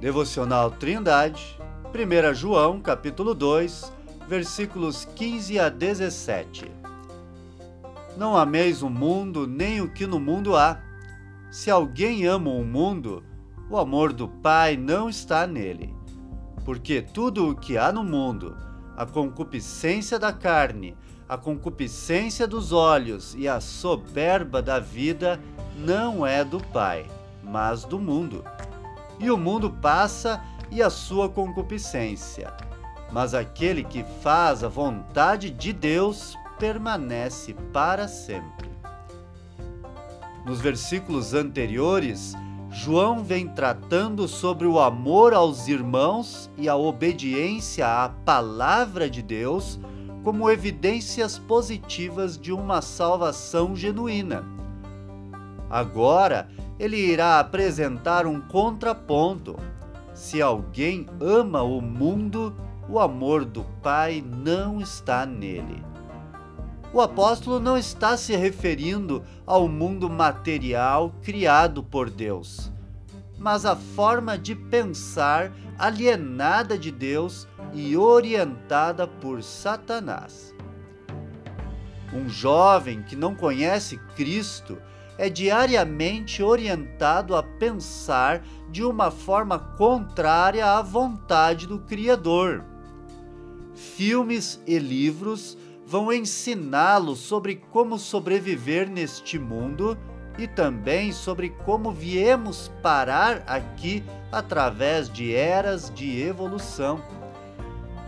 Devocional Trindade, 1 João, capítulo 2, versículos 15 a 17. Não ameis o mundo, nem o que no mundo há. Se alguém ama o mundo, o amor do Pai não está nele. Porque tudo o que há no mundo, a concupiscência da carne, a concupiscência dos olhos e a soberba da vida, não é do Pai, mas do mundo e o mundo passa e a sua concupiscência. Mas aquele que faz a vontade de Deus permanece para sempre. Nos versículos anteriores, João vem tratando sobre o amor aos irmãos e a obediência à palavra de Deus como evidências positivas de uma salvação genuína. Agora, ele irá apresentar um contraponto. Se alguém ama o mundo, o amor do Pai não está nele. O apóstolo não está se referindo ao mundo material criado por Deus, mas à forma de pensar alienada de Deus e orientada por Satanás. Um jovem que não conhece Cristo é diariamente orientado a pensar de uma forma contrária à vontade do Criador. Filmes e livros vão ensiná-lo sobre como sobreviver neste mundo e também sobre como viemos parar aqui através de eras de evolução.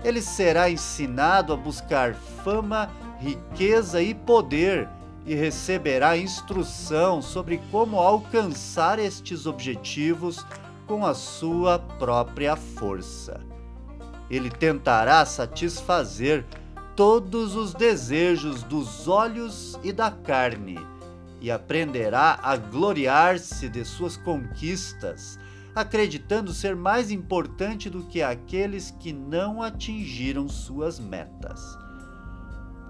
Ele será ensinado a buscar fama, riqueza e poder e receberá instrução sobre como alcançar estes objetivos com a sua própria força. Ele tentará satisfazer todos os desejos dos olhos e da carne e aprenderá a gloriar-se de suas conquistas, acreditando ser mais importante do que aqueles que não atingiram suas metas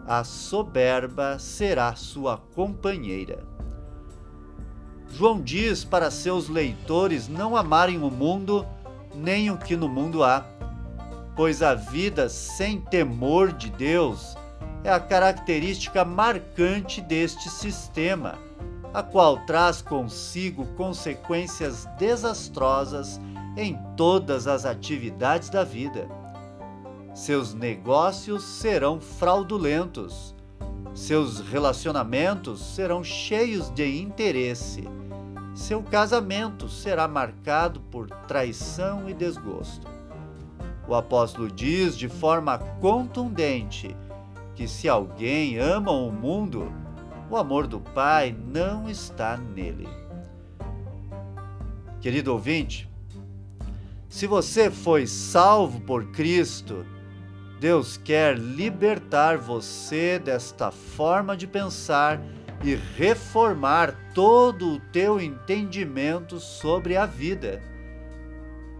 a soberba será sua companheira. João diz para seus leitores não amarem o mundo nem o que no mundo há, pois a vida sem temor de Deus é a característica marcante deste sistema, a qual traz consigo consequências desastrosas em todas as atividades da vida seus negócios serão fraudulentos, seus relacionamentos serão cheios de interesse, seu casamento será marcado por traição e desgosto. O apóstolo diz de forma contundente que se alguém ama o mundo, o amor do Pai não está nele. Querido ouvinte, se você foi salvo por Cristo, Deus quer libertar você desta forma de pensar e reformar todo o teu entendimento sobre a vida.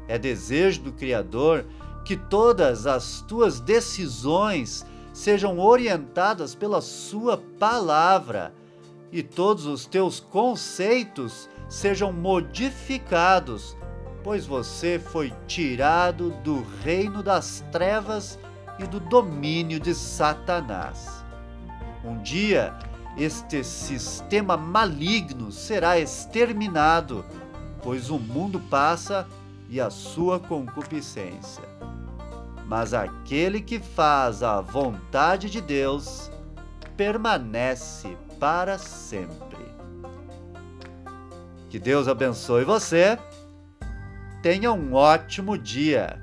É desejo do Criador que todas as tuas decisões sejam orientadas pela Sua palavra e todos os teus conceitos sejam modificados, pois você foi tirado do reino das trevas e do domínio de Satanás. Um dia, este sistema maligno será exterminado, pois o mundo passa e a sua concupiscência. Mas aquele que faz a vontade de Deus permanece para sempre. Que Deus abençoe você. Tenha um ótimo dia.